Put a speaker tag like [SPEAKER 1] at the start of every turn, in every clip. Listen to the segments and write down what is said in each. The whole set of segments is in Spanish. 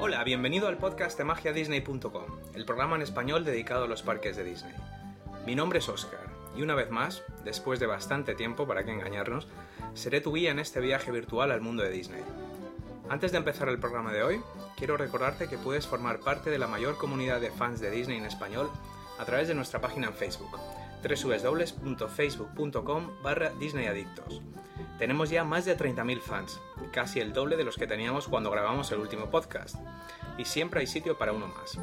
[SPEAKER 1] Hola, bienvenido al podcast de magiadisney.com, el programa en español dedicado a los parques de Disney. Mi nombre es Oscar y una vez más, después de bastante tiempo para que engañarnos, seré tu guía en este viaje virtual al mundo de Disney. Antes de empezar el programa de hoy, quiero recordarte que puedes formar parte de la mayor comunidad de fans de Disney en español a través de nuestra página en Facebook, www.facebook.com barra disneyadictos. Tenemos ya más de 30.000 fans, casi el doble de los que teníamos cuando grabamos el último podcast, y siempre hay sitio para uno más.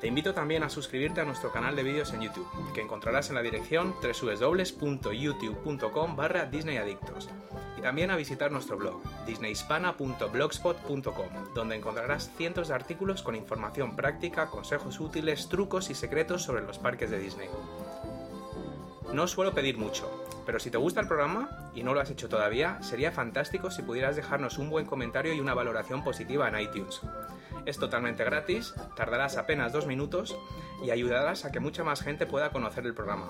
[SPEAKER 1] Te invito también a suscribirte a nuestro canal de vídeos en YouTube, que encontrarás en la dirección www.youtube.com barra disneyadictos y también a visitar nuestro blog, disneyhispana.blogspot.com, donde encontrarás cientos de artículos con información práctica, consejos útiles, trucos y secretos sobre los parques de Disney. No suelo pedir mucho, pero si te gusta el programa y no lo has hecho todavía, sería fantástico si pudieras dejarnos un buen comentario y una valoración positiva en iTunes. Es totalmente gratis, tardarás apenas dos minutos y ayudarás a que mucha más gente pueda conocer el programa.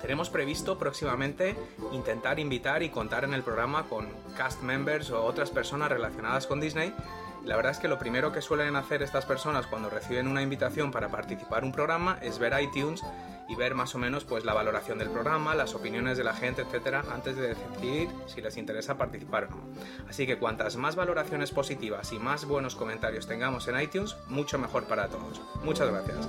[SPEAKER 1] Tenemos previsto próximamente intentar invitar y contar en el programa con cast members o otras personas relacionadas con Disney. La verdad es que lo primero que suelen hacer estas personas cuando reciben una invitación para participar en un programa es ver iTunes y ver más o menos pues la valoración del programa, las opiniones de la gente, etcétera, antes de decidir si les interesa participar o no. Así que cuantas más valoraciones positivas y más buenos comentarios tengamos en iTunes, mucho mejor para todos. Muchas gracias.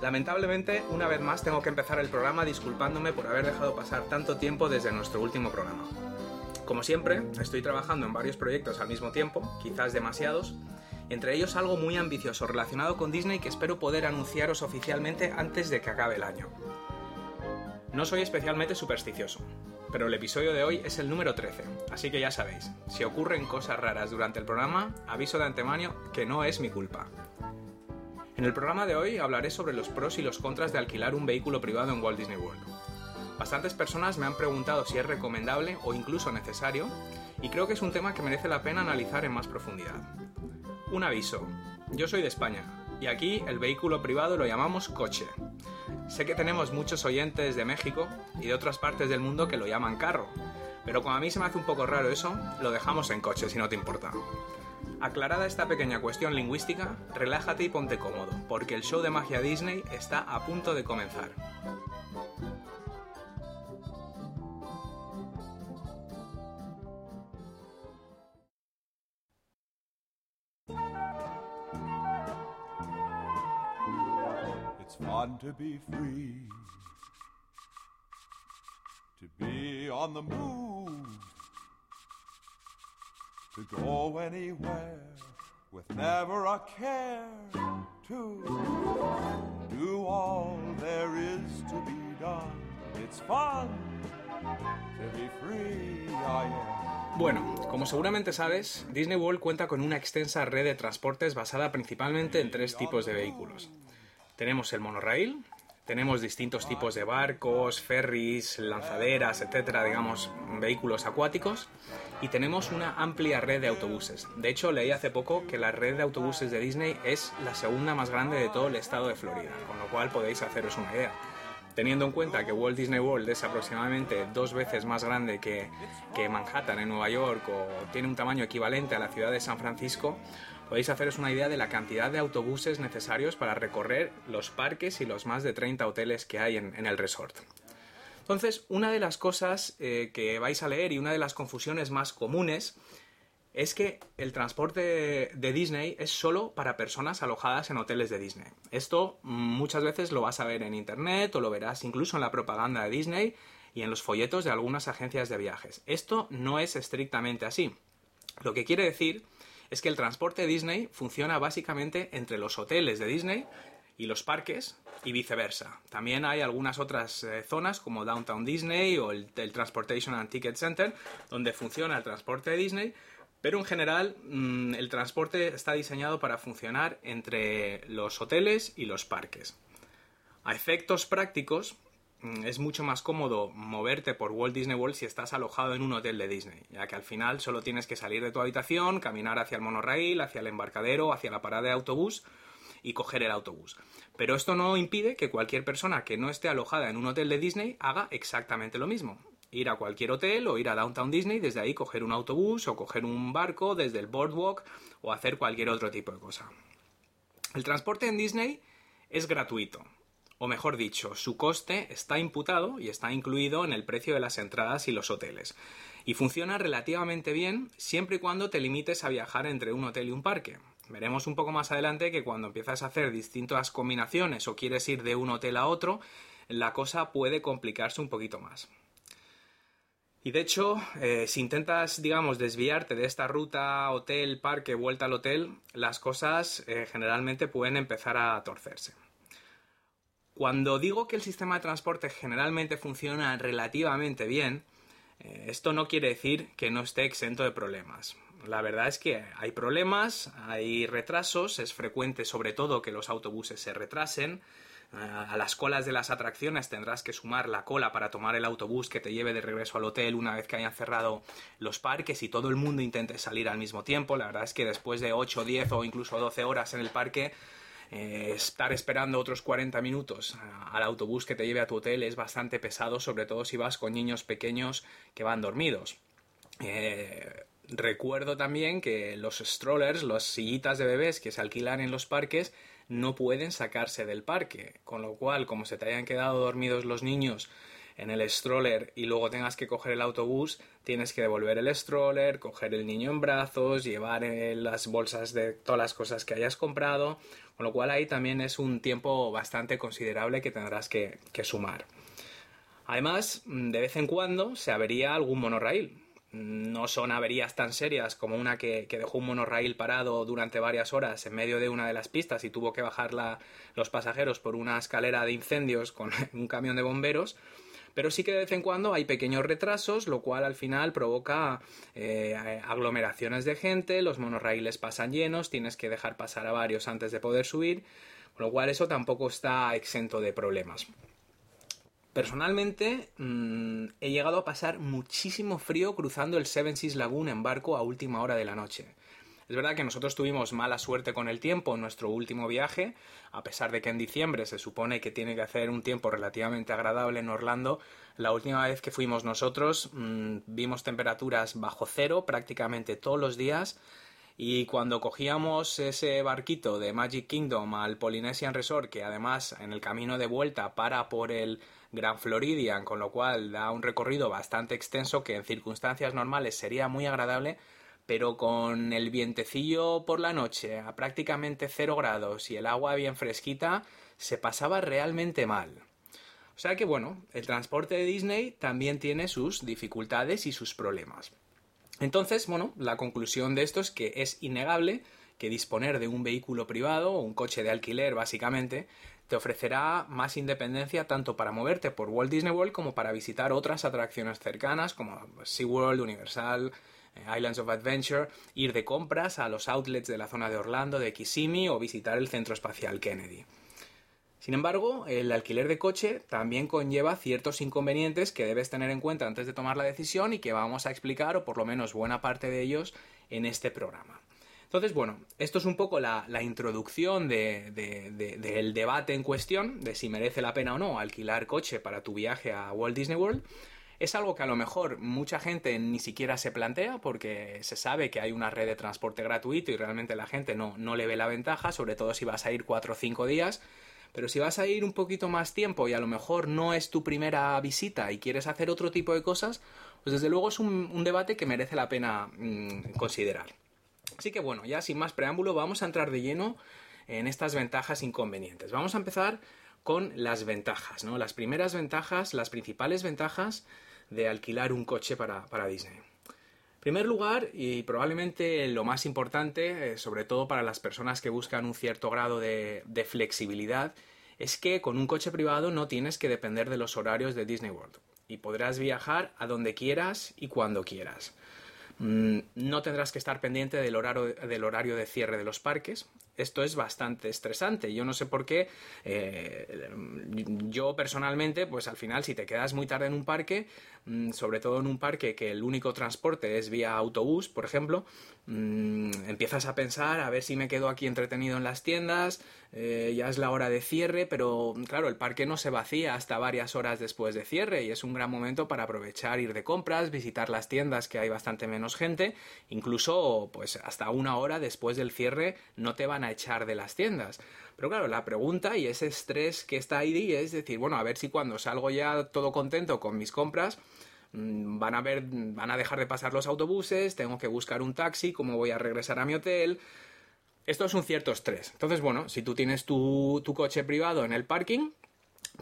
[SPEAKER 1] Lamentablemente, una vez más tengo que empezar el programa disculpándome por haber dejado pasar tanto tiempo desde nuestro último programa. Como siempre, estoy trabajando en varios proyectos al mismo tiempo, quizás demasiados, entre ellos algo muy ambicioso relacionado con Disney que espero poder anunciaros oficialmente antes de que acabe el año. No soy especialmente supersticioso, pero el episodio de hoy es el número 13, así que ya sabéis, si ocurren cosas raras durante el programa, aviso de antemano que no es mi culpa. En el programa de hoy hablaré sobre los pros y los contras de alquilar un vehículo privado en Walt Disney World. Bastantes personas me han preguntado si es recomendable o incluso necesario, y creo que es un tema que merece la pena analizar en más profundidad. Un aviso, yo soy de España, y aquí el vehículo privado lo llamamos coche. Sé que tenemos muchos oyentes de México y de otras partes del mundo que lo llaman carro, pero como a mí se me hace un poco raro eso, lo dejamos en coche si no te importa. Aclarada esta pequeña cuestión lingüística, relájate y ponte cómodo, porque el show de magia Disney está a punto de comenzar.
[SPEAKER 2] Never a care, to be done. It's fun.
[SPEAKER 1] Bueno, como seguramente sabes, Disney World cuenta con una extensa red de transportes basada principalmente en tres tipos de vehículos. Tenemos el monorail, tenemos distintos tipos de barcos, ferries, lanzaderas, etcétera, digamos, vehículos acuáticos. Y tenemos una amplia red de autobuses. De hecho, leí hace poco que la red de autobuses de Disney es la segunda más grande de todo el estado de Florida, con lo cual podéis haceros una idea. Teniendo en cuenta que Walt Disney World es aproximadamente dos veces más grande que, que Manhattan en Nueva York o tiene un tamaño equivalente a la ciudad de San Francisco, podéis haceros una idea de la cantidad de autobuses necesarios para recorrer los parques y los más de 30 hoteles que hay en, el resort. Entonces, una de las cosas eh, que vais a leer y una de las confusiones más comunes es que el transporte de Disney es solo para personas alojadas en hoteles de Disney. Esto muchas veces lo vas a ver en internet o lo verás incluso en la propaganda de Disney y en los folletos de algunas agencias de viajes. Esto no es estrictamente así. Lo que quiere decir es que el transporte Disney funciona básicamente entre los hoteles de Disney y los parques y viceversa. También hay algunas otras eh, zonas como Downtown Disney o el, Transportation and Ticket Center donde funciona el transporte de Disney, pero en general mm, el transporte está diseñado para funcionar entre los hoteles y los parques. A efectos prácticos, es mucho más cómodo moverte por Walt Disney World si estás alojado en un hotel de Disney, ya que al final solo tienes que salir de tu habitación, caminar hacia el monorail, hacia el embarcadero, hacia la parada de autobús y coger el autobús. Pero esto no impide que cualquier persona que no esté alojada en un hotel de Disney haga exactamente lo mismo. Ir a cualquier hotel o ir a Downtown Disney, desde ahí coger un autobús o coger un barco desde el boardwalk o hacer cualquier otro tipo de cosa. El transporte en Disney es gratuito, o mejor dicho, su coste está imputado y está incluido en el precio de las entradas y los hoteles. Y funciona relativamente bien siempre y cuando te limites a viajar entre un hotel y un parque. Veremos un poco más adelante que cuando empiezas a hacer distintas combinaciones o quieres ir de un hotel a otro, la cosa puede complicarse un poquito más. Y de hecho, eh, si intentas, digamos, desviarte de esta ruta hotel, parque, vuelta al hotel, las cosas eh, generalmente pueden empezar a torcerse. Cuando digo que el sistema de transporte generalmente funciona relativamente bien, eh, esto no quiere decir que no esté exento de problemas. La verdad es que hay problemas, hay retrasos, es frecuente sobre todo que los autobuses se retrasen. Eh, a las colas de las atracciones tendrás que sumar la cola para tomar el autobús que te lleve de regreso al hotel una vez que hayan cerrado los parques y todo el mundo intente salir al mismo tiempo. La verdad es que después de 8, 10 o incluso 12 horas en el parque eh, estar esperando otros 40 minutos al autobús que te lleve a tu hotel es bastante pesado, sobre todo si vas con niños pequeños que van dormidos. Eh, recuerdo también que los strollers, las sillitas de bebés que se alquilan en los parques, no pueden sacarse del parque, con lo cual, como se te hayan quedado dormidos los niños en el stroller y luego tengas que coger el autobús, tienes que devolver el stroller, coger el niño en brazos, llevar eh, las bolsas de todas las cosas que hayas comprado, con lo cual ahí también es un tiempo bastante considerable que tendrás que, sumar. Además, de vez en cuando se avería algún monorail. No son averías tan serias como una que, dejó un monorail parado durante varias horas en medio de una de las pistas y tuvo que bajar los pasajeros por una escalera de incendios con un camión de bomberos, pero sí que de vez en cuando hay pequeños retrasos, lo cual al final provoca eh, aglomeraciones de gente, los monorraíles pasan llenos, tienes que dejar pasar a varios antes de poder subir, con lo cual eso tampoco está exento de problemas. Personalmente mm, he llegado a pasar muchísimo frío cruzando el Seven Seas Lagoon en barco a última hora de la noche. Es verdad que nosotros tuvimos mala suerte con el tiempo en nuestro último viaje, a pesar de que en diciembre se supone que tiene que hacer un tiempo relativamente agradable en Orlando. La última vez que fuimos nosotros mm, vimos temperaturas bajo cero prácticamente todos los días. Y cuando cogíamos ese barquito de Magic Kingdom al Polynesian Resort, que además en el camino de vuelta para por el Gran Floridian, con lo cual da un recorrido bastante extenso que en circunstancias normales sería muy agradable, pero con el vientecillo por la noche a prácticamente cero grados y el agua bien fresquita, se pasaba realmente mal. O sea que bueno, el transporte de Disney también tiene sus dificultades y sus problemas. Entonces, bueno, la conclusión de esto es que es innegable que disponer de un vehículo privado o un coche de alquiler básicamente te ofrecerá más independencia tanto para moverte por Walt Disney World como para visitar otras atracciones cercanas como SeaWorld, Universal, Islands of Adventure, ir de compras a los outlets de la zona de Orlando, de Kissimmee o visitar el Centro Espacial Kennedy. Sin embargo, el alquiler de coche también conlleva ciertos inconvenientes que debes tener en cuenta antes de tomar la decisión y que vamos a explicar, o por lo menos buena parte de ellos, en este programa. Entonces, bueno, esto es un poco la, introducción del debate en cuestión, de si merece la pena o no alquilar coche para tu viaje a Walt Disney World. Es algo que a lo mejor mucha gente ni siquiera se plantea porque se sabe que hay una red de transporte gratuito y realmente la gente no, no le ve la ventaja, sobre todo si vas a ir cuatro o cinco días. Pero si vas a ir un poquito más tiempo y a lo mejor no es tu primera visita y quieres hacer otro tipo de cosas, pues desde luego es un, debate que merece la pena mm, considerar. Así que bueno, ya sin más preámbulo, vamos a entrar de lleno en estas ventajas e inconvenientes. Vamos a empezar con las ventajas, ¿no? Las primeras ventajas, las principales ventajas de alquilar un coche para, Disney. En primer lugar, y probablemente lo más importante, eh, sobre todo para las personas que buscan un cierto grado de, de, flexibilidad, es que con un coche privado no tienes que depender de los horarios de Disney World y podrás viajar a donde quieras y cuando quieras. Mm, no tendrás que estar pendiente del horario, del horario de cierre de los parques. Esto es bastante estresante. Yo no sé por qué. eh, yo personalmente, pues al final, si te quedas muy tarde en un parque, sobre todo en un parque que el único transporte es vía autobús, por ejemplo, mm, empiezas a pensar a ver si me quedo aquí entretenido en las tiendas, eh, ya es la hora de cierre, pero claro, el parque no se vacía hasta varias horas después de cierre y es un gran momento para aprovechar, ir de compras, visitar las tiendas que hay bastante menos gente, incluso pues hasta una hora después del cierre no te van a echar de las tiendas. Pero claro, la pregunta y ese estrés que está ahí es decir, bueno, a ver si cuando salgo ya todo contento con mis compras, mm, van a ver, van a dejar de pasar los autobuses, tengo que buscar un taxi, cómo voy a regresar a mi hotel. Esto es un cierto estrés. Entonces, bueno, si tú tienes tu, tu coche privado en el parking,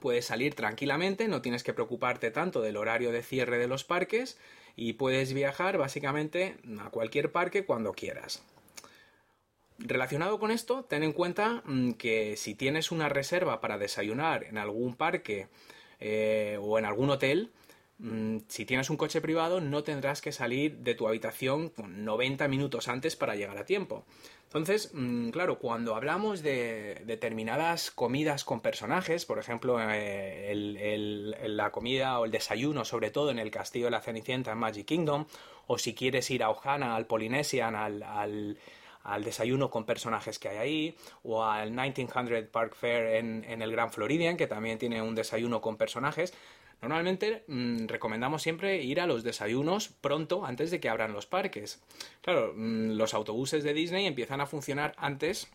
[SPEAKER 1] puedes salir tranquilamente, no tienes que preocuparte tanto del horario de cierre de los parques y puedes viajar básicamente a cualquier parque cuando quieras. Relacionado con esto, ten en cuenta mm, que si tienes una reserva para desayunar en algún parque eh, o en algún hotel, mm, si tienes un coche privado no tendrás que salir de tu habitación 90 minutos antes para llegar a tiempo. Entonces, mm, claro, cuando hablamos de determinadas comidas con personajes, por ejemplo, eh, la comida o el desayuno, sobre todo en el Castillo de la Cenicienta en Magic Kingdom, o si quieres ir a Ohana, al Polynesian, al- al desayuno con personajes que hay ahí, o al 1900 Park Fair en, el Gran Floridian, que también tiene un desayuno con personajes. Normalmente mm, recomendamos siempre ir a los desayunos pronto, antes de que abran los parques. Claro, mm, los autobuses de Disney empiezan a funcionar antes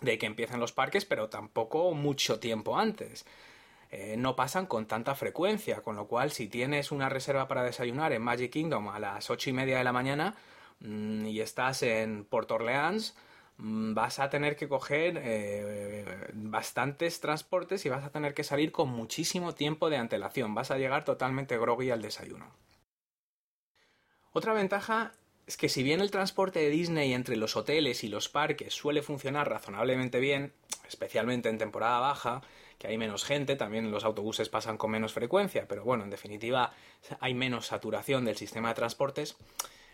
[SPEAKER 1] de que empiecen los parques, pero tampoco mucho tiempo antes. Eh, no pasan con tanta frecuencia, con lo cual si tienes una reserva para desayunar en Magic Kingdom a las ocho y media de la mañana y estás en Port Orleans, mm, vas a tener que coger eh, bastantes transportes y vas a tener que salir con muchísimo tiempo de antelación. Vas a llegar totalmente groggy al desayuno. Otra ventaja es que si bien el transporte de Disney entre los hoteles y los parques suele funcionar razonablemente bien, especialmente en temporada baja, que hay menos gente, también los autobuses pasan con menos frecuencia, pero bueno, en definitiva hay menos saturación del sistema de transportes,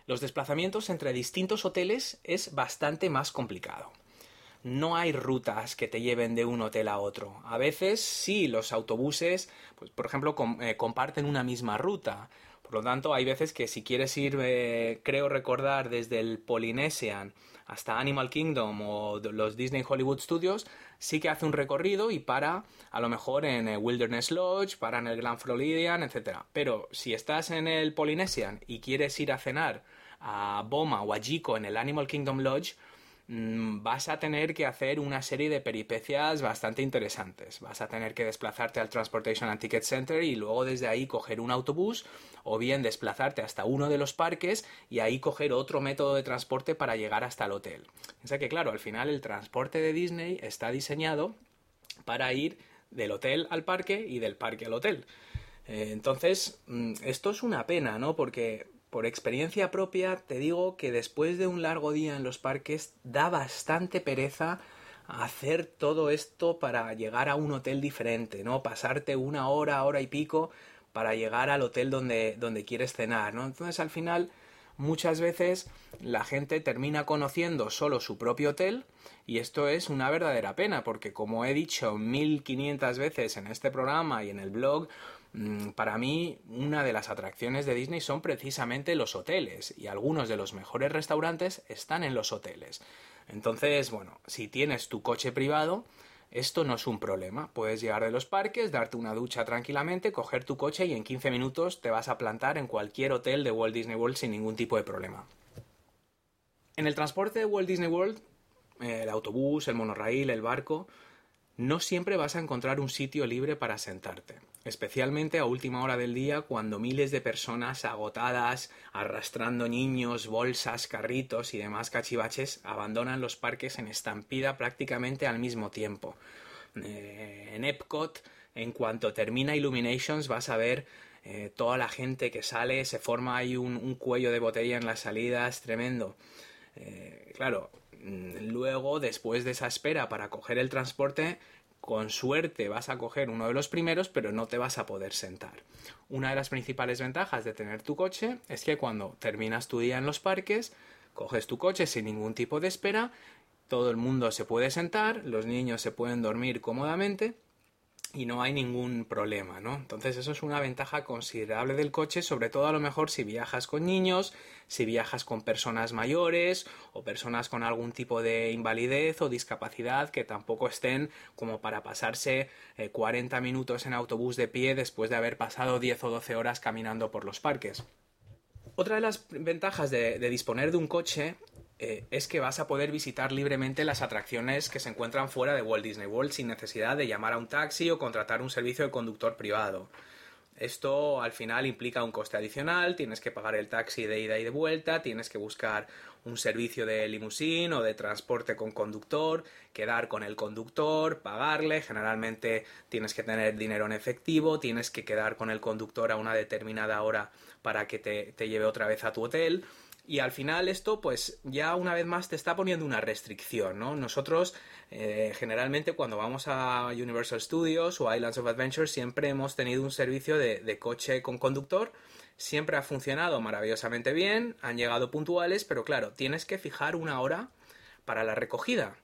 [SPEAKER 1] los desplazamientos entre distintos hoteles es bastante más complicado. No hay rutas que te lleven de un hotel a otro. A veces sí, los autobuses, pues por ejemplo, eh, comparten una misma ruta. Por lo tanto, hay veces que si quieres ir, eh, creo recordar, desde el Polynesian hasta Animal Kingdom o los Disney Hollywood Studios, sí que hace un recorrido y para a lo mejor en el Wilderness Lodge, para en el Grand Floridian, etc. Pero si estás en el Polynesian y quieres ir a cenar a Boma o a Jico en el Animal Kingdom Lodge, mm, vas a tener que hacer una serie de peripecias bastante interesantes. Vas a tener que desplazarte al Transportation and Ticket Center y luego desde ahí coger un autobús o bien desplazarte hasta uno de los parques y ahí coger otro método de transporte para llegar hasta el hotel. Piensa que claro, al final el transporte de Disney está diseñado para ir del hotel al parque y del parque al hotel. Eh, entonces, mm, esto es una pena, ¿no? Porque por experiencia propia te digo que después de un largo día en los parques da bastante pereza hacer todo esto para llegar a un hotel diferente, ¿no? Pasarte una hora, hora y pico para llegar al hotel donde, donde quieres cenar, ¿no? Entonces al final muchas veces la gente termina conociendo solo su propio hotel y esto es una verdadera pena porque como he dicho 1500 veces en este programa y en el blog, para mí una de las atracciones de Disney son precisamente los hoteles y algunos de los mejores restaurantes están en los hoteles. Entonces, bueno, si tienes tu coche privado, esto no es un problema. Puedes llegar de los parques, darte una ducha tranquilamente, coger tu coche y en 15 minutos te vas a plantar en cualquier hotel de Walt Disney World sin ningún tipo de problema. En el transporte de Walt Disney World, eh, el autobús, el monorraíl, el barco, no siempre vas a encontrar un sitio libre para sentarte, especialmente a última hora del día cuando miles de personas agotadas, arrastrando niños, bolsas, carritos y demás cachivaches abandonan los parques en estampida prácticamente al mismo tiempo. Eh, en Epcot, en cuanto termina Illuminations, vas a ver eh, toda la gente que sale, se forma ahí un, cuello de botella en las salidas, tremendo. Eh, claro, mm, luego, después de esa espera para coger el transporte, con suerte vas a coger uno de los primeros, pero no te vas a poder sentar. Una de las principales ventajas de tener tu coche es que cuando terminas tu día en los parques, coges tu coche sin ningún tipo de espera, todo el mundo se puede sentar, los niños se pueden dormir cómodamente y no hay ningún problema, ¿no? Entonces eso es una ventaja considerable del coche, sobre todo a lo mejor si viajas con niños, si viajas con personas mayores o personas con algún tipo de invalidez o discapacidad que tampoco estén como para pasarse 40 eh, minutos en autobús de pie después de haber pasado 10 o 12 horas caminando por los parques. Otra de las ventajas de disponer de un coche eh, es que vas a poder visitar libremente las atracciones que se encuentran fuera de Walt Disney World sin necesidad de llamar a un taxi o contratar un servicio de conductor privado. Esto al final implica un coste adicional, tienes que pagar el taxi de ida y de vuelta, tienes que buscar un servicio de limusín o de transporte con conductor, quedar con el conductor, pagarle, generalmente tienes que tener dinero en efectivo, tienes que quedar con el conductor a una determinada hora para que te, te lleve otra vez a tu hotel. Y al final esto, pues ya una vez más te está poniendo una restricción, ¿no? Nosotros eh, generalmente cuando vamos a Universal Studios o Islands of Adventure siempre hemos tenido un servicio de, de coche con conductor. Siempre ha funcionado maravillosamente bien, han llegado puntuales, pero claro, tienes que fijar una hora para la recogida.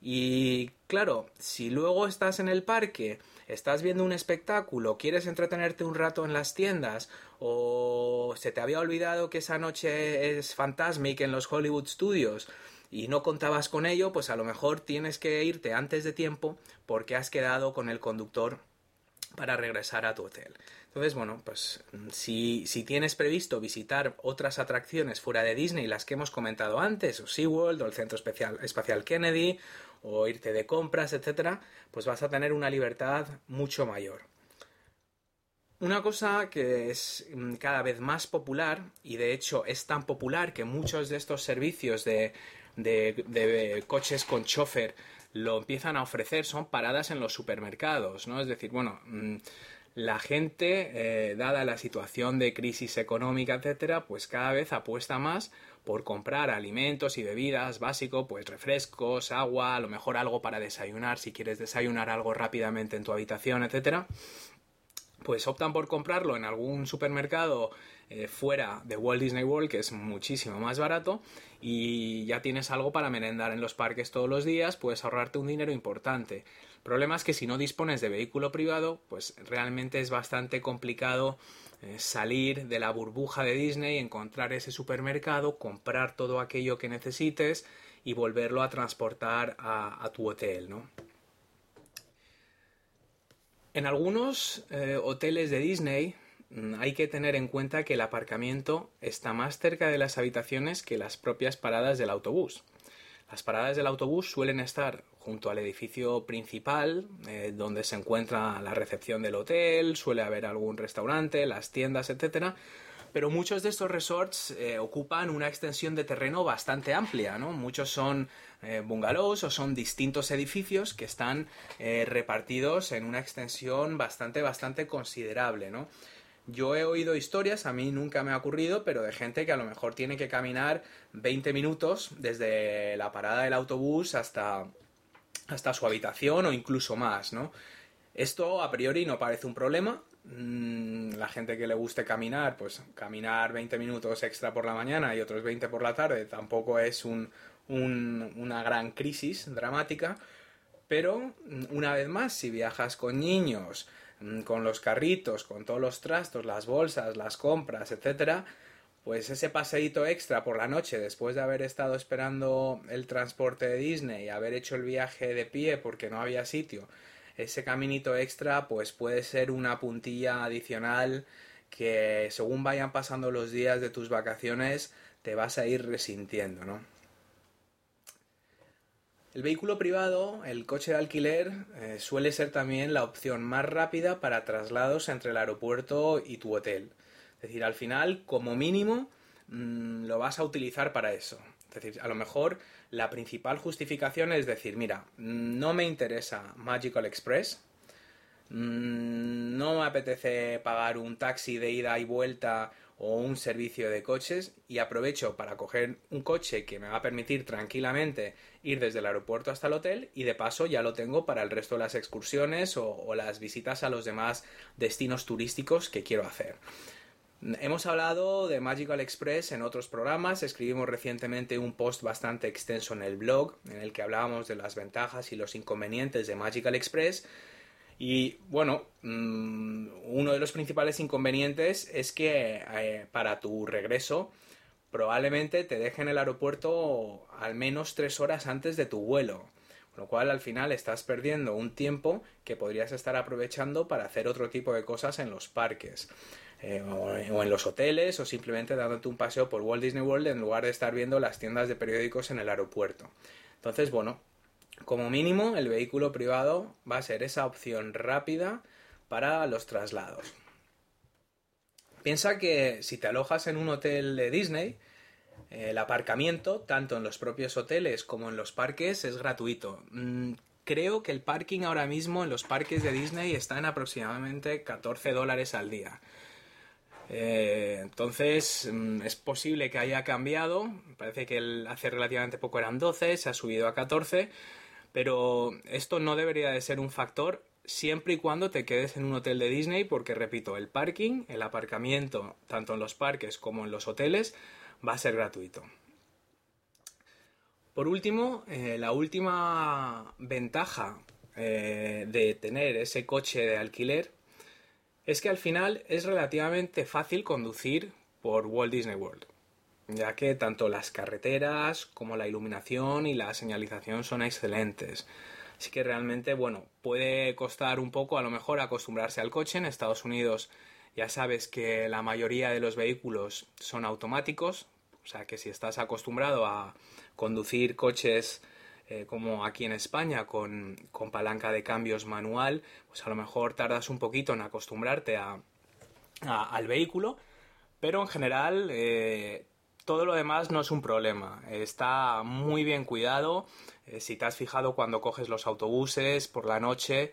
[SPEAKER 1] Y claro, si luego estás en el parque, estás viendo un espectáculo, quieres entretenerte un rato en las tiendas, o se te había olvidado que esa noche es Fantasmic en los Hollywood Studios y no contabas con ello, pues a lo mejor tienes que irte antes de tiempo porque has quedado con el conductor para regresar a tu hotel. Entonces, bueno, pues si, si, tienes previsto visitar otras atracciones fuera de Disney, las que hemos comentado antes, o SeaWorld, o el Centro Espacial Kennedy, o irte de compras, etcétera, pues vas a tener una libertad mucho mayor. Una cosa que es mm, cada vez más popular, y de hecho es tan popular que muchos de estos servicios de, de, coches con chofer lo empiezan a ofrecer, son paradas en los supermercados, ¿no? Es decir, bueno, mm, la gente, eh, dada la situación de crisis económica, etcétera, pues cada vez apuesta más por comprar alimentos y bebidas básicos, pues refrescos, agua, a lo mejor algo para desayunar, si quieres desayunar algo rápidamente en tu habitación, etcétera, pues optan por comprarlo en algún supermercado eh, fuera de Walt Disney World, que es muchísimo más barato, y ya tienes algo para merendar en los parques todos los días, puedes ahorrarte un dinero importante. El problema es que si no dispones de vehículo privado, pues realmente es bastante complicado salir de la burbuja de Disney, encontrar ese supermercado, comprar todo aquello que necesites y volverlo a transportar a, tu hotel, ¿no? En algunos eh, hoteles de Disney mm, hay que tener en cuenta que el aparcamiento está más cerca de las habitaciones que las propias paradas del autobús. Las paradas del autobús suelen estar junto al edificio principal, eh, donde se encuentra la recepción del hotel, suele haber algún restaurante, las tiendas, etc. Pero muchos de estos resorts eh, ocupan una extensión de terreno bastante amplia, ¿no? Muchos son eh, bungalows o son distintos edificios que están repartidos en una extensión bastante, bastante considerable, ¿no? Yo he oído historias, a mí nunca me ha ocurrido, pero de gente que a lo mejor tiene que caminar 20 minutos desde la parada del autobús hasta, hasta su habitación o incluso más, ¿no? Esto a priori no parece un problema. Mm, la gente que le guste caminar, pues caminar 20 minutos extra por la mañana y otros 20 por la tarde tampoco es un, una gran crisis dramática. Pero, una vez más, si viajas con niños, Mm, con los carritos, con todos los trastos, las bolsas, las compras, etcétera, pues ese paseíto extra por la noche después de haber estado esperando el transporte de Disney y haber hecho el viaje de pie porque no había sitio, ese caminito extra pues puede ser una puntilla adicional que según vayan pasando los días de tus vacaciones te vas a ir resintiendo, ¿no? El vehículo privado, el coche de alquiler, eh, suele ser también la opción más rápida para traslados entre el aeropuerto y tu hotel. Es decir, al final, como mínimo, mm, lo vas a utilizar para eso. Es decir, a lo mejor la principal justificación es decir, mira, no me interesa Magical Express, mm, no me apetece pagar un taxi de ida y vuelta o un servicio de coches y aprovecho para coger un coche que me va a permitir tranquilamente ir desde el aeropuerto hasta el hotel y de paso ya lo tengo para el resto de las excursiones o las visitas a los demás destinos turísticos que quiero hacer. Hemos hablado de Magical Express en otros programas, escribimos recientemente un post bastante extenso en el blog en el que hablábamos de las ventajas y los inconvenientes de Magical Express y bueno, mm, uno de los principales inconvenientes es que eh, para tu regreso probablemente te dejen el aeropuerto al menos tres horas antes de tu vuelo. Con lo cual al final estás perdiendo un tiempo que podrías estar aprovechando para hacer otro tipo de cosas en los parques. Eh, o, en los hoteles o simplemente dándote un paseo por Walt Disney World en lugar de estar viendo las tiendas de periódicos en el aeropuerto. Entonces, bueno, como mínimo, el vehículo privado va a ser esa opción rápida para los traslados. Piensa que si te alojas en un hotel de Disney, el aparcamiento, tanto en los propios hoteles como en los parques, es gratuito. Mm, creo que el parking ahora mismo en los parques de Disney está en aproximadamente 14 dólares al día. Eh, entonces, mm, es posible que haya cambiado. Parece que hace relativamente poco eran 12, se ha subido a 14 pero esto no debería de ser un factor siempre y cuando te quedes en un hotel de Disney porque, repito, el parking, el aparcamiento, tanto en los parques como en los hoteles, va a ser gratuito. Por último, eh, la última ventaja eh, de tener ese coche de alquiler es que al final es relativamente fácil conducir por Walt Disney World ya que tanto las carreteras como la iluminación y la señalización son excelentes. Así que realmente, bueno, puede costar un poco a lo mejor acostumbrarse al coche. En Estados Unidos ya sabes que la mayoría de los vehículos son automáticos, o sea que si estás acostumbrado a conducir coches eh, como aquí en España con, palanca de cambios manual, pues a lo mejor tardas un poquito en acostumbrarte a, al vehículo, pero en general eh, todo lo demás no es un problema. Está muy bien cuidado. Eh, si te has fijado cuando coges los autobuses por la noche,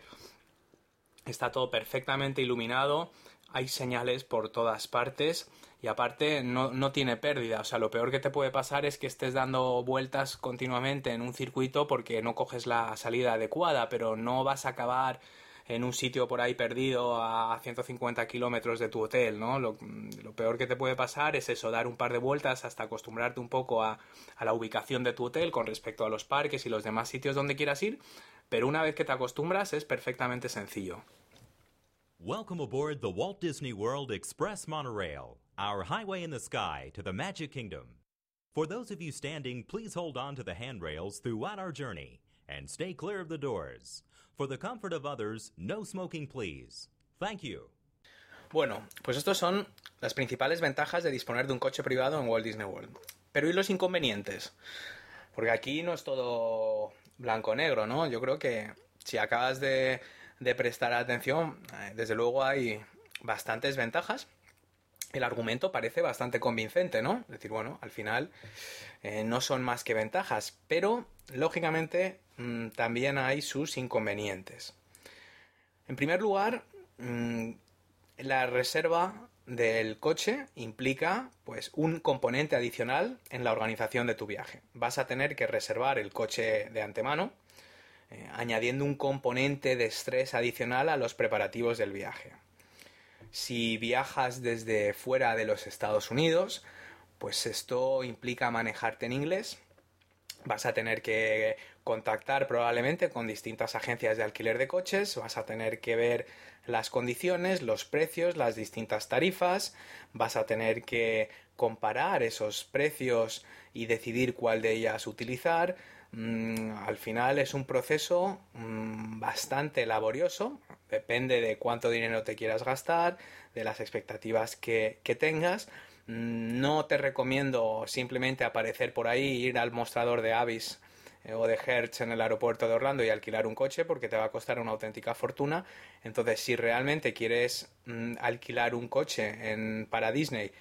[SPEAKER 1] está todo perfectamente iluminado. Hay señales por todas partes y aparte no, no, tiene pérdida. O sea, lo peor que te puede pasar es que estés dando vueltas continuamente en un circuito porque no coges la salida adecuada, pero no vas a acabar en un sitio por ahí perdido a 150 kilómetros de tu hotel, ¿no? Lo, peor que te puede pasar es eso, dar un par de vueltas hasta acostumbrarte un poco a, a la ubicación de tu hotel con respecto a los parques y los demás sitios donde quieras ir, pero una vez que te acostumbras es perfectamente sencillo.
[SPEAKER 3] Welcome aboard the Walt Disney World Express Monorail, our highway in the sky to the Magic Kingdom. For those of you standing, please hold on to the handrails throughout our journey and stay clear of the doors. For the comfort of others, no smoking, please. Thank you.
[SPEAKER 1] Bueno, pues estos son las principales ventajas de disponer de un coche privado en Walt Disney World. Pero ¿y los inconvenientes? Porque aquí no es todo blanco-negro, ¿no? Yo creo que si acabas de, de prestar atención, eh, desde luego hay bastantes ventajas el argumento parece bastante convincente, ¿no? Es decir, bueno, al final eh, no son más que ventajas, pero lógicamente mm, también hay sus inconvenientes. En primer lugar, mm, la reserva del coche implica pues un componente adicional en la organización de tu viaje. Vas a tener que reservar el coche de antemano, eh, añadiendo un componente de estrés adicional a los preparativos del viaje. Si viajas desde fuera de los Estados Unidos, pues esto implica manejarte en inglés. Vas a tener que contactar probablemente con distintas agencias de alquiler de coches, vas a tener que ver las condiciones, los precios, las distintas tarifas, vas a tener que comparar esos precios y decidir cuál de ellas utilizar, Mm, al final es un proceso mm, bastante laborioso, depende de cuánto dinero te quieras gastar, de las expectativas que, tengas. Mm, no te recomiendo simplemente aparecer por ahí, ir al mostrador de Avis eh, o de Hertz en el aeropuerto de Orlando y alquilar un coche porque te va a costar una auténtica fortuna. Entonces, si realmente quieres alquilar un coche para Disney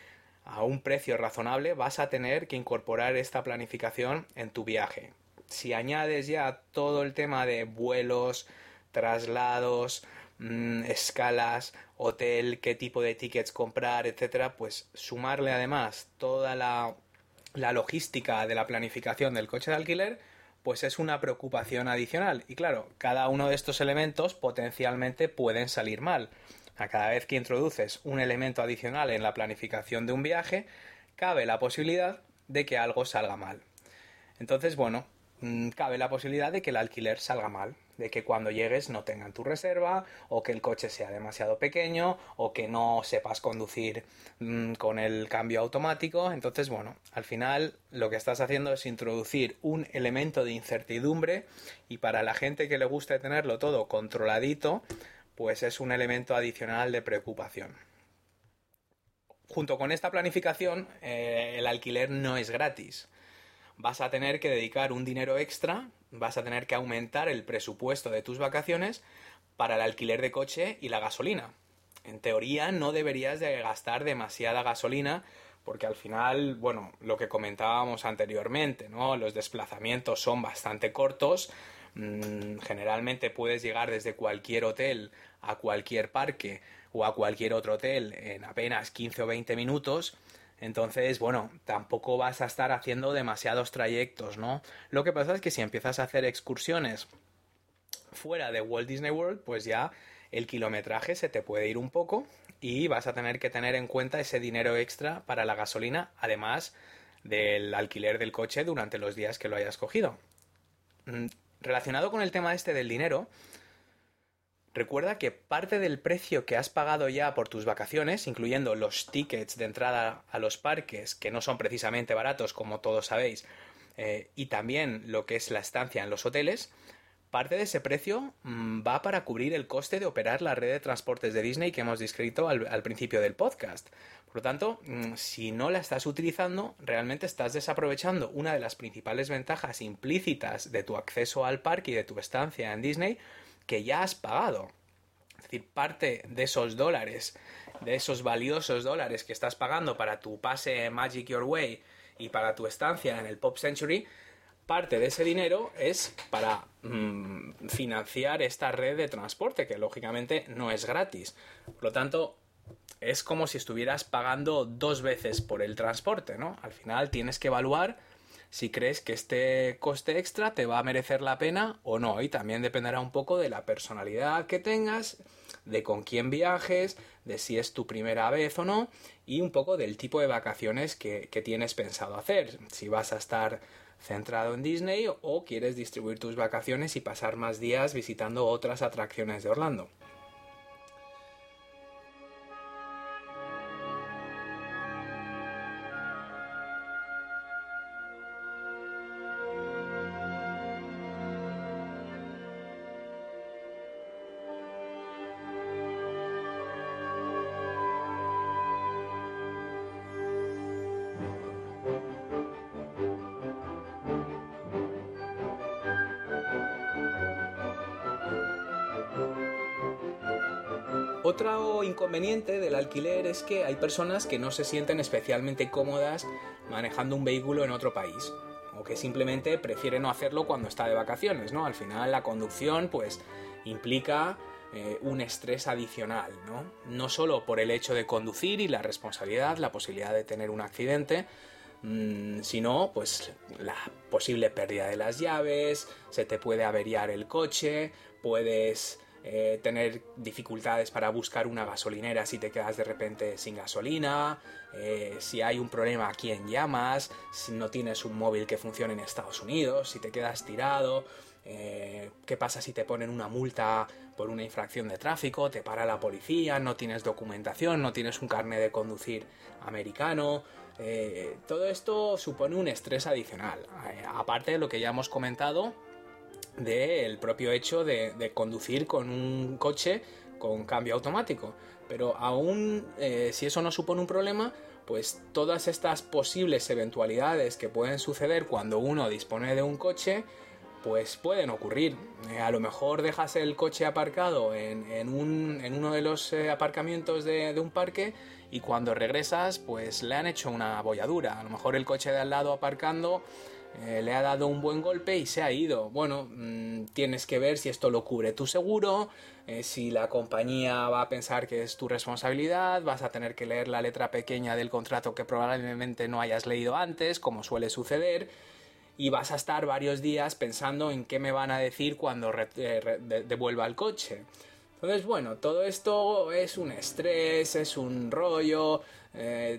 [SPEAKER 1] a un precio razonable, vas a tener que incorporar esta planificación en tu viaje si añades ya todo el tema de vuelos, traslados, mm, escalas, hotel, qué tipo de tickets comprar, etcétera, pues sumarle además toda la, la logística de la planificación del coche de alquiler, pues es una preocupación adicional. Y claro, cada uno de estos elementos potencialmente pueden salir mal. A cada vez que introduces un elemento adicional en la planificación de un viaje, cabe la posibilidad de que algo salga mal. Entonces, bueno, cabe la posibilidad de que el alquiler salga mal, de que cuando llegues no tengan tu reserva, o que el coche sea demasiado pequeño, o que no sepas conducir mm, con el cambio automático. Entonces, bueno, al final lo que estás haciendo es introducir un elemento de incertidumbre y para la gente que le guste tenerlo todo controladito, pues es un elemento adicional de preocupación. Junto con esta planificación, eh, el alquiler no es gratis vas a tener que dedicar un dinero extra, vas a tener que aumentar el presupuesto de tus vacaciones para el alquiler de coche y la gasolina. En teoría no deberías de gastar demasiada gasolina porque al final, bueno, lo que comentábamos anteriormente, ¿no? Los desplazamientos son bastante cortos, mm, generalmente puedes llegar desde cualquier hotel a cualquier parque o a cualquier otro hotel en apenas 15 o 20 minutos entonces, bueno, tampoco vas a estar haciendo demasiados trayectos, ¿no? Lo que pasa es que si empiezas a hacer excursiones fuera de Walt Disney World, pues ya el kilometraje se te puede ir un poco y vas a tener que tener en cuenta ese dinero extra para la gasolina, además del alquiler del coche durante los días que lo hayas cogido. Mm, relacionado con el tema este del dinero, Recuerda que parte del precio que has pagado ya por tus vacaciones, incluyendo los tickets de entrada a los parques, que no son precisamente baratos, como todos sabéis, eh, y también lo que es la estancia en los hoteles, parte de ese precio mm, va para cubrir el coste de operar la red de transportes de Disney que hemos descrito al, al principio del podcast. Por lo tanto, mm, si no la estás utilizando, realmente estás desaprovechando una de las principales ventajas implícitas de tu acceso al parque y de tu estancia en Disney, que ya has pagado. Es decir, parte de esos dólares, de esos valiosos dólares que estás pagando para tu pase Magic Your Way y para tu estancia en el Pop Century, parte de ese dinero es para mm, financiar esta red de transporte, que lógicamente no es gratis. Por lo tanto, es como si estuvieras pagando dos veces por el transporte, ¿no? Al final tienes que evaluar si crees que este coste extra te va a merecer la pena o no. Y también dependerá un poco de la personalidad que tengas, de con quién viajes, de si es tu primera vez o no, y un poco del tipo de vacaciones que, que tienes pensado hacer. Si vas a estar centrado en Disney o quieres distribuir tus vacaciones y pasar más días visitando otras atracciones de Orlando. Otro inconveniente del alquiler es que hay personas que no se sienten especialmente cómodas manejando un vehículo en otro país o que simplemente prefieren no hacerlo cuando está de vacaciones, ¿no? Al final la conducción pues implica eh, un estrés adicional, ¿no? No solo por el hecho de conducir y la responsabilidad, la posibilidad de tener un accidente, mm, sino pues la posible pérdida de las llaves, se te puede averiar el coche, puedes eh, tener dificultades para buscar una gasolinera si te quedas de repente sin gasolina, eh, si hay un problema a quién llamas, si no tienes un móvil que funcione en Estados Unidos, si te quedas tirado, eh, qué pasa si te ponen una multa por una infracción de tráfico, te para la policía, no tienes documentación, no tienes un carnet de conducir americano. todo esto supone un estrés adicional, aparte de lo que ya hemos comentado del propio hecho de, conducir con un coche con cambio automático. Pero aún eh, si eso no supone un problema, pues todas estas posibles eventualidades que pueden suceder cuando uno dispone de un coche, pues pueden ocurrir. Eh, a lo mejor dejas el coche aparcado en, uno de los eh, aparcamientos de, de, un parque y cuando regresas, pues le han hecho una bolladura. A lo mejor el coche de al lado aparcando eh, le ha dado un buen golpe y se ha ido. Bueno, mm, tienes que ver si esto lo cubre tu seguro, eh, si la compañía va a pensar que es tu responsabilidad, vas a tener que leer la letra pequeña del contrato que probablemente no hayas leído antes, como suele suceder, y vas a estar varios días pensando en qué me van a decir cuando eh, devuelva el coche. Entonces, bueno, todo esto es un estrés, es un rollo,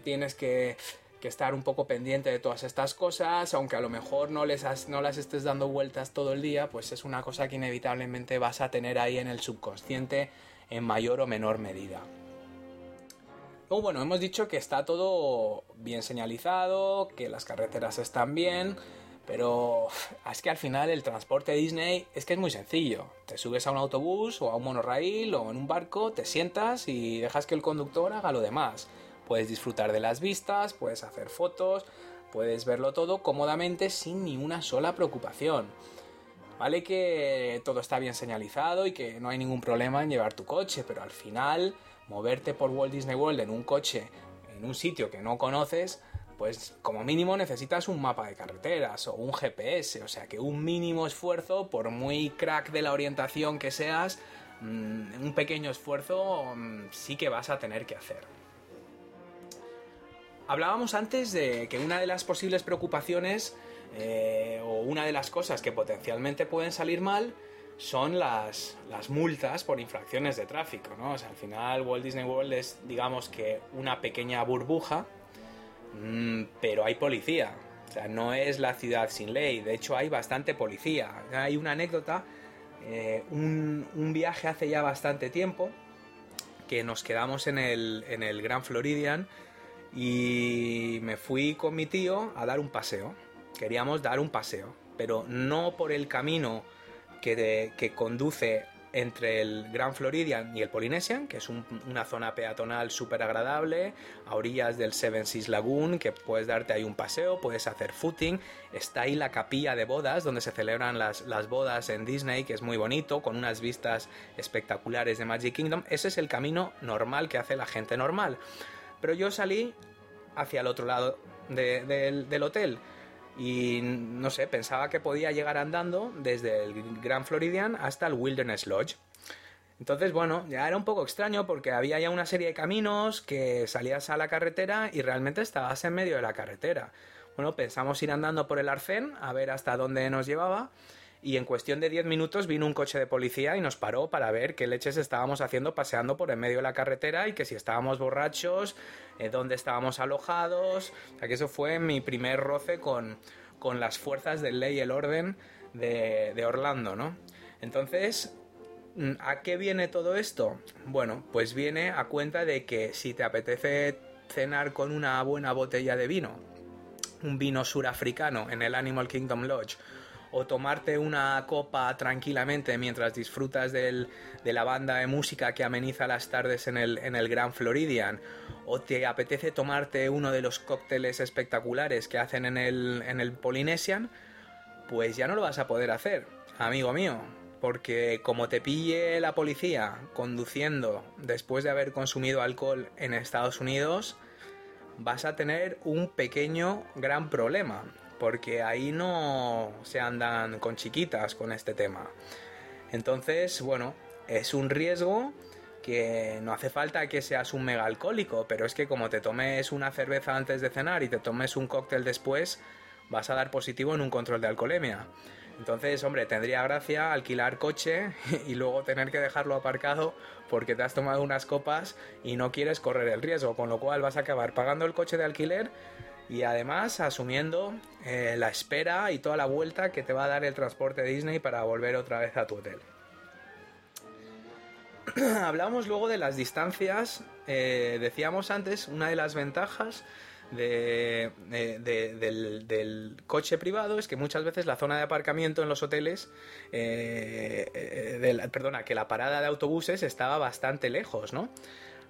[SPEAKER 1] tienes que que estar un poco pendiente de todas estas cosas, aunque a lo mejor no, les no las estés dando vueltas todo el día, pues es una cosa que inevitablemente vas a tener ahí en el subconsciente en mayor o menor medida. Bueno, hemos dicho que está todo bien señalizado, que las carreteras están bien, pero es que al final el transporte Disney es que es muy sencillo. Te subes a un autobús o a un monorail o en un barco, te sientas y dejas que el conductor haga lo demás. Puedes disfrutar de las vistas, puedes hacer fotos, puedes verlo todo cómodamente sin ni una sola preocupación. Vale que todo está bien señalizado y que no hay ningún problema en llevar tu coche, pero al final moverte por Walt Disney World en un coche, en un sitio que no conoces, pues como mínimo necesitas un mapa de carreteras o un GPS, o sea que un mínimo esfuerzo, por muy crack de la orientación que seas, mm, un pequeño esfuerzo mm, sí que vas a tener que hacer. Hablábamos antes de que una de las posibles preocupaciones eh, o una de las cosas que potencialmente pueden salir mal son las, multas por infracciones de tráfico, ¿no? al final Walt Disney World es, digamos que, una pequeña burbuja, mm, pero hay policía. O sea, no es la ciudad sin ley, de hecho hay bastante policía. Hay una anécdota, eh, un, viaje hace ya bastante tiempo, que nos quedamos en el, en el Grand Floridian, y me fui con mi tío a dar un paseo. Queríamos dar un paseo, pero no por el camino que, que conduce entre el Grand Floridian y el Polynesian, que es una zona peatonal súper agradable, a orillas del Seven Seas Lagoon, que puedes darte ahí un paseo, puedes hacer footing. Está ahí la capilla de bodas, donde se celebran las, las bodas en Disney, que es muy bonito, con unas vistas espectaculares de Magic Kingdom. Ese es el camino normal que hace la gente normal. Pero yo salí hacia el otro lado del hotel y no sé, pensaba que podía llegar andando desde el Grand Floridian hasta el Wilderness Lodge. Entonces, bueno, ya era un poco extraño porque había ya una serie de caminos que salías a la carretera y realmente estabas en medio de la carretera. Bueno, pensamos ir andando por el arcén a ver hasta dónde nos llevaba y en cuestión de 10 minutos vino un coche de policía y nos paró para ver qué leches estábamos haciendo paseando por en medio de la carretera y que si estábamos borrachos, eh, dónde estábamos alojados. O sea que eso fue mi primer roce con, con las fuerzas del ley y el orden de, de Orlando, ¿no? Entonces, mm, ¿a qué viene todo esto? Bueno, pues viene a cuenta de que si te apetece cenar con una buena botella de vino, un vino surafricano en el Animal Kingdom Lodge, o tomarte una copa tranquilamente mientras disfrutas de la banda de música que ameniza las tardes en el, Grand Floridian, o te apetece tomarte uno de los cócteles espectaculares que hacen en el, en el Polynesian, pues ya no lo vas a poder hacer, amigo mío. Porque como te pille la policía conduciendo después de haber consumido alcohol en Estados Unidos, vas a tener un pequeño gran problema porque ahí no se andan con chiquitas con este tema. Entonces, bueno, es un riesgo que no hace falta que seas un mega alcohólico, pero es que como te tomes una cerveza antes de cenar y te tomes un cóctel después, vas a dar positivo en un control de alcoholemia. Entonces, hombre, tendría gracia alquilar coche y luego tener que dejarlo aparcado porque te has tomado unas copas y no quieres correr el riesgo, con lo cual vas a acabar pagando el coche de alquiler y además asumiendo eh, la espera y toda la vuelta que te va a dar el transporte Disney para volver otra vez a tu hotel. Hablamos luego de las distancias. Eh, decíamos antes, una de las ventajas del, coche privado es que muchas veces la zona de aparcamiento en los hoteles, eh, perdona, que la parada de autobuses estaba bastante lejos, ¿no?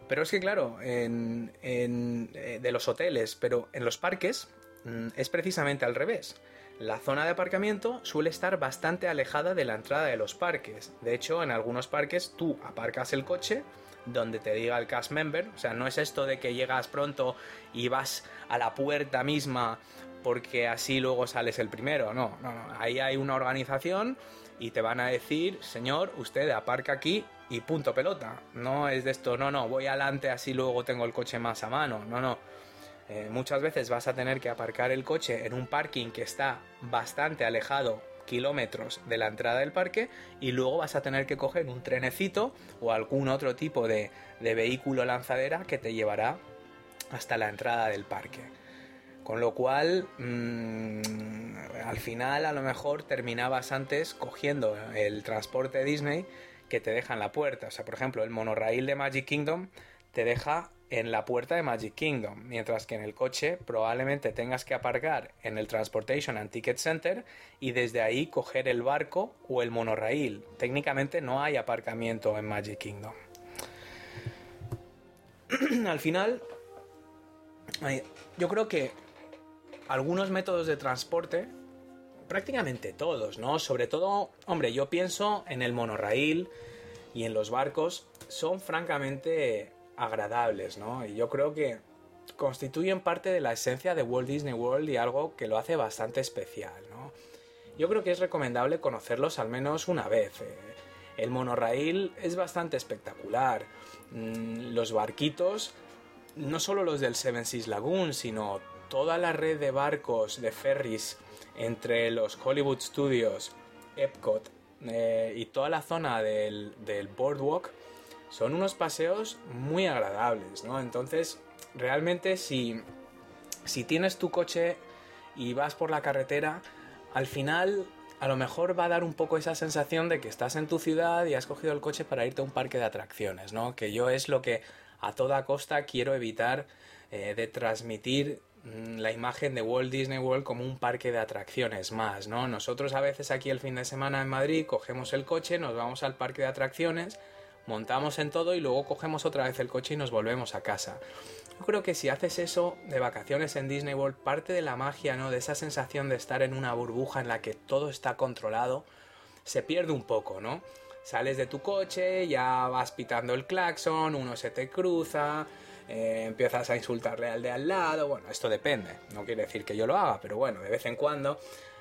[SPEAKER 1] Pero es que, claro, en, eh, de los hoteles, pero en los parques mm, es precisamente al revés. La zona de aparcamiento suele estar bastante alejada de la entrada de los parques. De hecho, en algunos parques tú aparcas el coche donde te diga el cast member. O sea, no es esto de que llegas pronto y vas a la puerta misma porque así luego sales el primero. No, no, no. Ahí hay una organización y te van a decir, señor, usted aparca aquí y punto pelota. No es de esto, no, no, voy adelante así luego tengo el coche más a mano. No, no. Eh, muchas veces vas a tener que aparcar el coche en un parking que está bastante alejado kilómetros de la entrada del parque y luego vas a tener que coger un trenecito o algún otro tipo de, de vehículo lanzadera que te llevará hasta la entrada del parque. Con lo cual, mmm, al final a lo mejor terminabas antes cogiendo el transporte Disney que te deja en la puerta. O sea, por ejemplo, el monorail de Magic Kingdom te deja en la puerta de Magic Kingdom, mientras que en el coche probablemente tengas que aparcar en el Transportation and Ticket Center y desde ahí coger el barco o el monorail. Técnicamente no hay aparcamiento en Magic Kingdom. Al final, yo creo que algunos métodos de transporte, prácticamente todos, ¿no? Sobre todo, hombre, yo pienso en el monorail y en los barcos, son francamente agradables, ¿no? Y yo creo que constituyen parte de la esencia de Walt Disney World y algo que lo hace bastante especial, ¿no? Yo creo que es recomendable conocerlos al menos una vez. Eh. El monorail es bastante espectacular. Mm, los barquitos, no solo los del Seven Seas Lagoon, sino toda la red de barcos, de ferries entre los Hollywood Studios, Epcot eh, y toda la zona del, del boardwalk son unos paseos muy agradables, ¿no? Entonces, realmente si, si tienes tu coche y vas por la carretera, al final a lo mejor va a dar un poco esa sensación de que estás en tu ciudad y has cogido el coche para irte a un parque de atracciones, ¿no? Que yo es lo que a toda costa quiero evitar eh, de transmitir la imagen de Walt Disney World como un parque de atracciones más, ¿no? Nosotros a veces aquí el fin de semana en Madrid cogemos el coche, nos vamos al parque de atracciones, montamos en todo y luego cogemos otra vez el coche y nos volvemos a casa. Yo creo que si haces eso de vacaciones en Disney World, parte de la magia, ¿no? De esa sensación de estar en una burbuja en la que todo está controlado, se pierde un poco, ¿no? Sales de tu coche, ya vas pitando el claxon, uno se te cruza, eh, empiezas a insultarle al de al lado, bueno, esto depende, no quiere decir que yo lo haga, pero bueno, de vez en cuando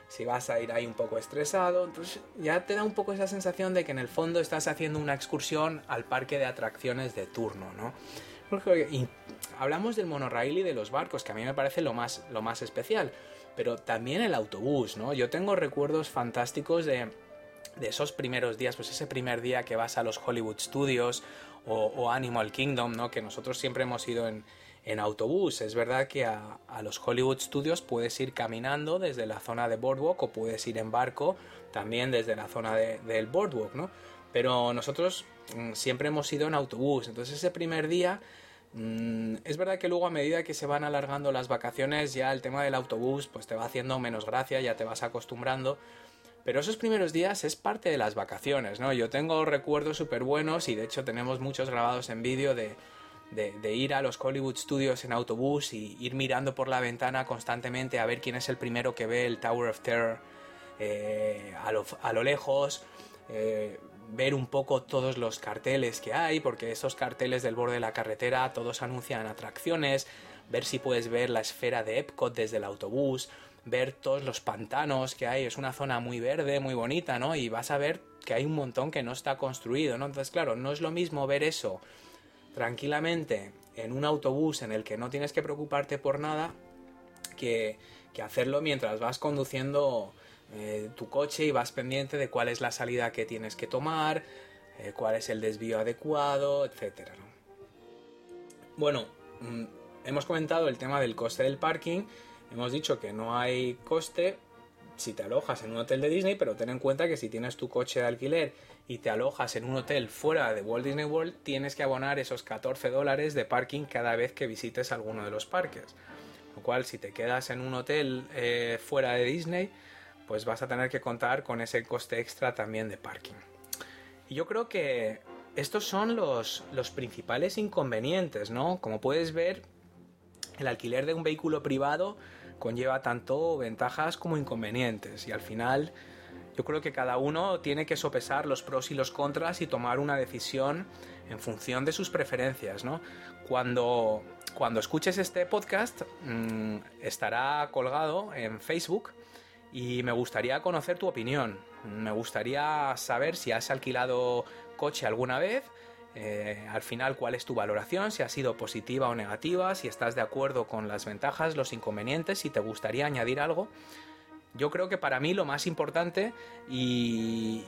[SPEAKER 1] si vas a ir ahí un poco estresado, entonces ya te da un poco esa sensación de que en el fondo estás haciendo una excursión al parque de atracciones de turno, ¿no? Porque hablamos del monorail y de los barcos, que a mí me parece lo más, lo más especial, pero también el autobús, ¿no? Yo tengo recuerdos fantásticos de, de esos primeros días, pues ese primer día que vas a los Hollywood Studios o, Animal Kingdom, ¿no? Que nosotros siempre hemos ido en, en autobús. Es verdad que a, los Hollywood Studios puedes ir caminando desde la zona de Boardwalk o puedes ir en barco también desde la zona del Boardwalk, ¿no? Pero nosotros mm, siempre hemos ido en autobús. Entonces ese primer día mm, es verdad que luego a medida que se van alargando las vacaciones ya el tema del autobús pues te va haciendo menos gracia, ya te vas acostumbrando. Pero esos primeros días es parte de las vacaciones, ¿no? Yo tengo recuerdos súper buenos y de hecho tenemos muchos grabados en vídeo de, de, ir a los Hollywood Studios en autobús y ir mirando por la ventana constantemente a ver quién es el primero que ve el Tower of Terror eh, a, lo, lejos, eh, ver un poco todos los carteles que hay, porque esos carteles del borde de la carretera todos anuncian atracciones, ver si puedes ver la esfera de Epcot desde el autobús, ver todos los pantanos que hay, es una zona muy verde, muy bonita, ¿no? Y vas a ver que hay un montón que no está construido, ¿no? Entonces, claro, no es lo mismo ver eso tranquilamente en un autobús en el que no tienes que preocuparte por nada que, hacerlo mientras vas conduciendo eh, tu coche y vas pendiente de cuál es la salida que tienes que tomar, eh, cuál es el desvío adecuado, etc. Bueno, mm, hemos comentado el tema del coste del parking, hemos dicho que no hay coste si te alojas en un hotel de Disney, pero ten en cuenta que si tienes tu coche de alquiler y te alojas en un hotel fuera de Walt Disney World, tienes que abonar esos 14 dólares de parking cada vez que visites alguno de los parques. Lo cual, si te quedas en un hotel eh, fuera de Disney, pues vas a tener que contar con ese coste extra también de parking. Y yo creo que estos son los, los principales inconvenientes, ¿no? Como puedes ver, el alquiler de un vehículo privado conlleva tanto ventajas como inconvenientes y al final yo creo que cada uno tiene que sopesar los pros y los contras y tomar una decisión en función de sus preferencias, ¿no? Cuando, cuando escuches este podcast mm, estará colgado en Facebook y me gustaría conocer tu opinión. Me gustaría saber si has alquilado coche alguna vez, eh, al final cuál es tu valoración, si ha sido positiva o negativa, si estás de acuerdo con las ventajas, los inconvenientes, si te gustaría añadir algo. Yo creo que para mí lo más importante y,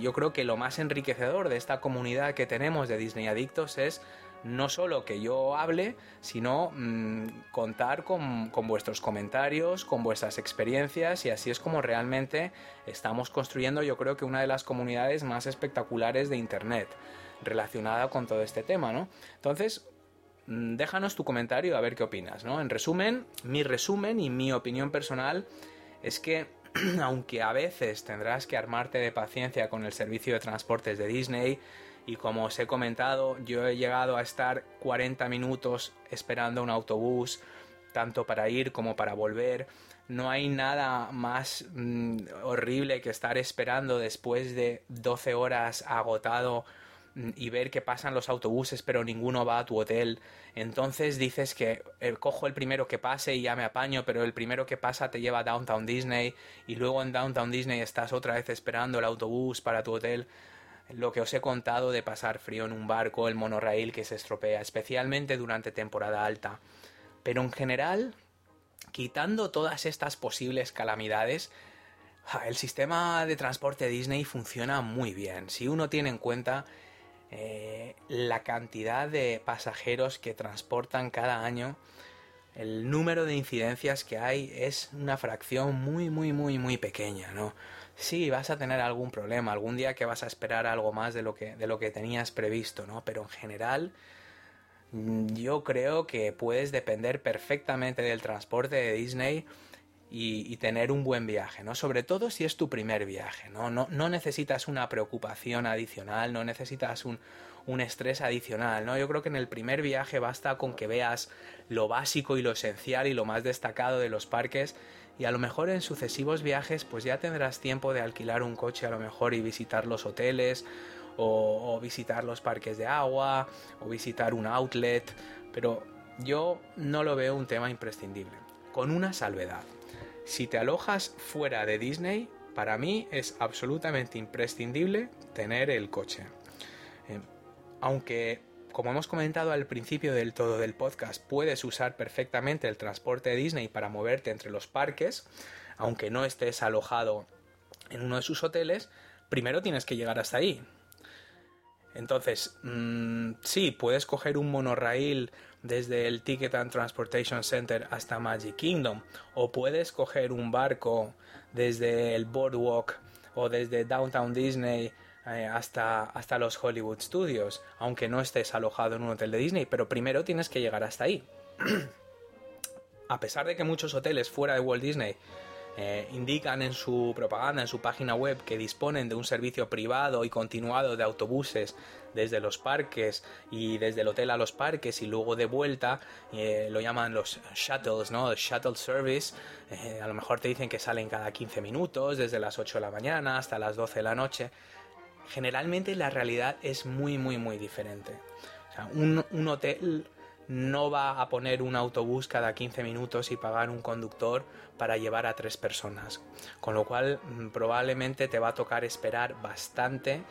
[SPEAKER 1] yo creo que lo más enriquecedor de esta comunidad que tenemos de Disney Adictos es no solo que yo hable, sino mm, contar con, vuestros comentarios, con vuestras experiencias y así es como realmente estamos construyendo yo creo que una de las comunidades más espectaculares de Internet relacionada con todo este tema, ¿no? Entonces, mm, déjanos tu comentario a ver qué opinas, ¿no? En resumen, mi resumen y mi opinión personal es que aunque a veces tendrás que armarte de paciencia con el servicio de transportes de Disney, y como os he comentado, yo he llegado a estar 40 minutos esperando un autobús, tanto para ir como para volver. No hay nada más mm, horrible que estar esperando después de 12 horas agotado y ver que pasan los autobuses pero ninguno va a tu hotel. Entonces dices que eh, cojo el primero que pase y ya me apaño, pero el primero que pasa te lleva a Downtown Disney y luego en Downtown Disney estás otra vez esperando el autobús para tu hotel. Lo que os he contado de pasar frío en un barco, el monorail que se estropea, especialmente durante temporada alta. Pero en general, quitando todas estas posibles calamidades, el sistema de transporte Disney funciona muy bien. Si uno tiene en cuenta eh, la cantidad de pasajeros que transportan cada año, el número de incidencias que hay es una fracción muy, muy, muy, muy pequeña, ¿no? Sí, vas a tener algún problema, algún día que vas a esperar algo más de lo que, de lo que tenías previsto, ¿no? Pero en general, mm, yo creo que puedes depender perfectamente del transporte de Disney y, tener un buen viaje, ¿no? Sobre todo si es tu primer viaje, ¿no? No, no necesitas una preocupación adicional, no necesitas un, un, estrés adicional, ¿no? Yo creo que en el primer viaje basta con que veas lo básico y lo esencial y lo más destacado de los parques y a lo mejor en sucesivos viajes pues ya tendrás tiempo de alquilar un coche a lo mejor y visitar los hoteles o, o visitar los parques de agua o visitar un outlet, pero yo no lo veo un tema imprescindible, con una salvedad. Si te alojas fuera de Disney, para mí es absolutamente imprescindible tener el coche. Eh, aunque, como hemos comentado al principio del todo del podcast, puedes usar perfectamente el transporte de Disney para moverte entre los parques, aunque no estés alojado en uno de sus hoteles, primero tienes que llegar hasta ahí. Entonces, mm, sí, puedes coger un monorail desde el Ticket and Transportation Center hasta Magic Kingdom, o puedes coger un barco desde el Boardwalk o desde Downtown Disney eh, hasta, hasta los Hollywood Studios, aunque no estés alojado en un hotel de Disney, pero primero tienes que llegar hasta ahí. A pesar de que muchos hoteles fuera de Walt Disney eh, indican en su propaganda, en su página web, que disponen de un servicio privado y continuado de autobuses desde los parques y desde el hotel a los parques y luego de vuelta, eh, lo llaman los shuttles, ¿no? Shuttle service, eh, a lo mejor te dicen que salen cada 15 minutos, desde las 8 de la mañana hasta las 12 de la noche. Generalmente la realidad es muy, muy, muy diferente. O sea, un hotel no va a poner un autobús cada 15 minutos y pagar un conductor para llevar a tres personas. Con lo cual mm, probablemente te va a tocar esperar bastante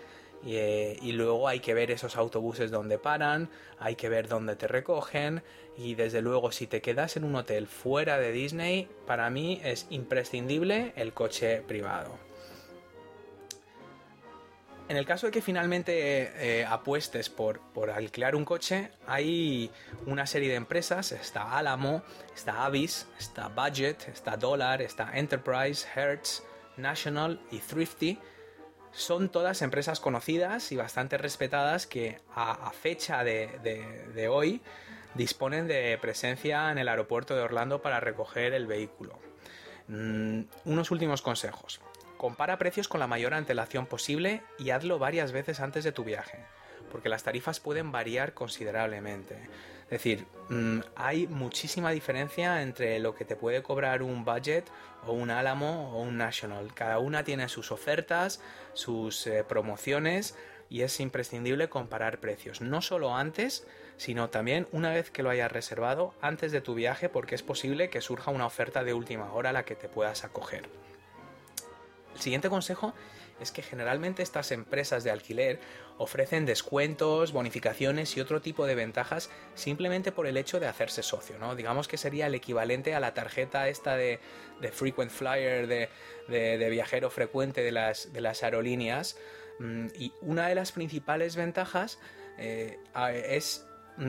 [SPEAKER 1] eh, y, luego hay que ver esos autobuses donde paran, hay que ver dónde te recogen y desde luego si te quedas en un hotel fuera de Disney, para mí es imprescindible el coche privado. En el caso de que finalmente eh, apuestes por, alquilar un coche, hay una serie de empresas, está Alamo, está Avis, está Budget, está Dollar, está Enterprise, Hertz, National y Thrifty, son todas empresas conocidas y bastante respetadas que a, fecha de, hoy disponen de presencia en el aeropuerto de Orlando para recoger el vehículo. Mm, unos últimos consejos. Compara precios con la mayor antelación posible y hazlo varias veces antes de tu viaje. porque las tarifas pueden variar considerablemente. Es decir, mm, hay muchísima diferencia entre lo que te puede cobrar un budget o un Álamo o un National. Cada una tiene sus ofertas, sus eh, promociones y es imprescindible comparar precios, no solo antes, sino también una vez que lo hayas reservado antes de tu viaje porque es posible que surja una oferta de última hora a la que te puedas acoger. El siguiente consejo es que generalmente estas empresas de alquiler ofrecen descuentos, bonificaciones y otro tipo de ventajas simplemente por el hecho de hacerse socio, ¿no? Digamos que sería el equivalente a la tarjeta esta de, frequent flyer, de, viajero frecuente de las, de las aerolíneas. Mm, y una de las principales ventajas eh, es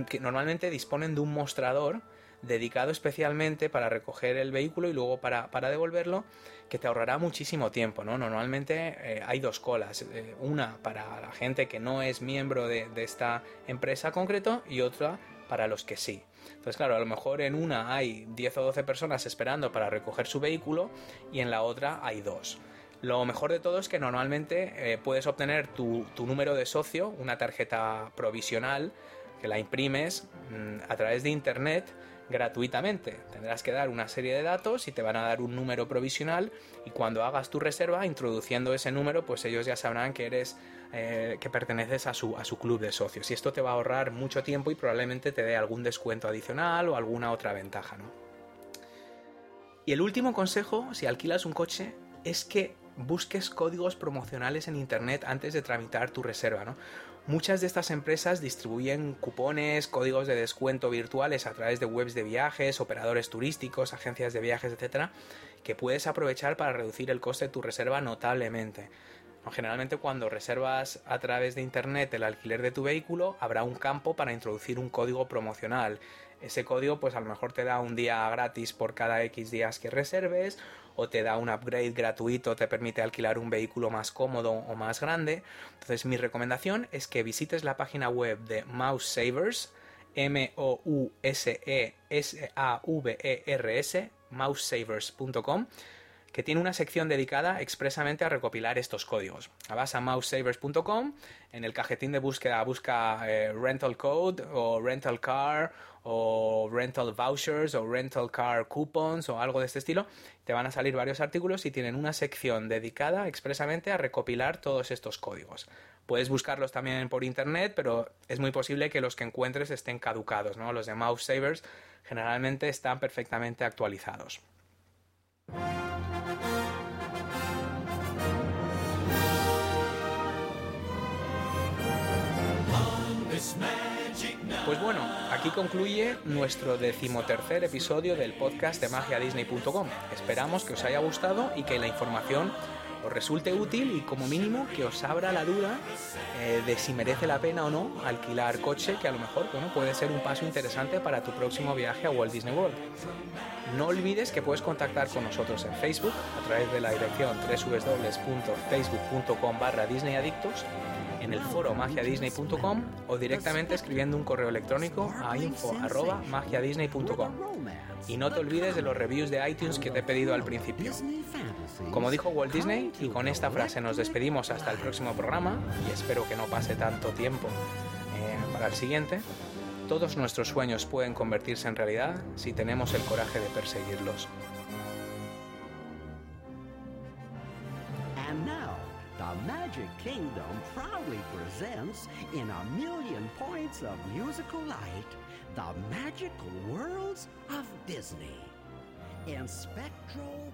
[SPEAKER 1] que normalmente disponen de un mostrador dedicado especialmente para recoger el vehículo y luego para, devolverlo, que te ahorrará muchísimo tiempo, ¿no? Normalmente eh, hay dos colas, eh, una para la gente que no es miembro de, esta empresa concreto y otra para los que sí. Entonces, claro, a lo mejor en una hay 10 o 12 personas esperando para recoger su vehículo y en la otra hay dos. Lo mejor de todo es que normalmente eh, puedes obtener tu, tu, número de socio, una tarjeta provisional, que la imprimes mm, a través de internet gratuitamente. Tendrás que dar una serie de datos y te van a dar un número provisional y cuando hagas tu reserva, introduciendo ese número, pues ellos ya sabrán que eres eh, que perteneces a su, a su club de socios. Y esto te va a ahorrar mucho tiempo y probablemente te dé algún descuento adicional o alguna otra ventaja. ¿no? Y el último consejo, si alquilas un coche, es que busques códigos promocionales en internet antes de tramitar tu reserva, ¿no? Muchas de estas empresas distribuyen cupones, códigos de descuento virtuales a través de webs de viajes, operadores turísticos, agencias de viajes, etcétera, que puedes aprovechar para reducir el coste de tu reserva notablemente. Generalmente cuando reservas a través de internet el alquiler de tu vehículo habrá un campo para introducir un código promocional. Ese código pues a lo mejor te da un día gratis por cada X días que reserves o te da un upgrade gratuito, te permite alquilar un vehículo más cómodo o más grande. Entonces mi recomendación es que visites la página web de Mouse Savers, M-O-U-S-E-S-A-V-E-R-S, mousesavers.com que tiene una sección dedicada expresamente a recopilar estos códigos. Vas a mousesavers.com, en el cajetín de búsqueda busca eh, rental code o rental car o rental vouchers o rental car coupons o algo de este estilo. Te van a salir varios artículos y tienen una sección dedicada expresamente a recopilar todos estos códigos. Puedes buscarlos también por internet, pero es muy posible que los que encuentres estén caducados, ¿no? Los de Mouse Savers generalmente están perfectamente actualizados. Pues bueno, aquí concluye nuestro decimotercer episodio del podcast de magiadisney.com. Esperamos que os haya gustado y que la información os resulte útil y como mínimo que os abra la duda eh, de si merece la pena o no alquilar coche, que a lo mejor bueno, puede ser un paso interesante para tu próximo viaje a Walt Disney World. No olvides que puedes contactar con nosotros en Facebook a través de la dirección www.facebook.com barra disneyadictos en el foro magiadisney.com o directamente escribiendo un correo electrónico a info.magiadisney.com. Y no te olvides de los reviews de iTunes que te he pedido al principio. Como dijo Walt Disney, y con esta frase nos despedimos hasta el próximo programa, y espero que no pase tanto tiempo eh, para el siguiente, todos nuestros sueños pueden convertirse en realidad si tenemos el coraje de perseguirlos. Magic Kingdom proudly presents, in a million points of musical light, the magical worlds of Disney. In spectral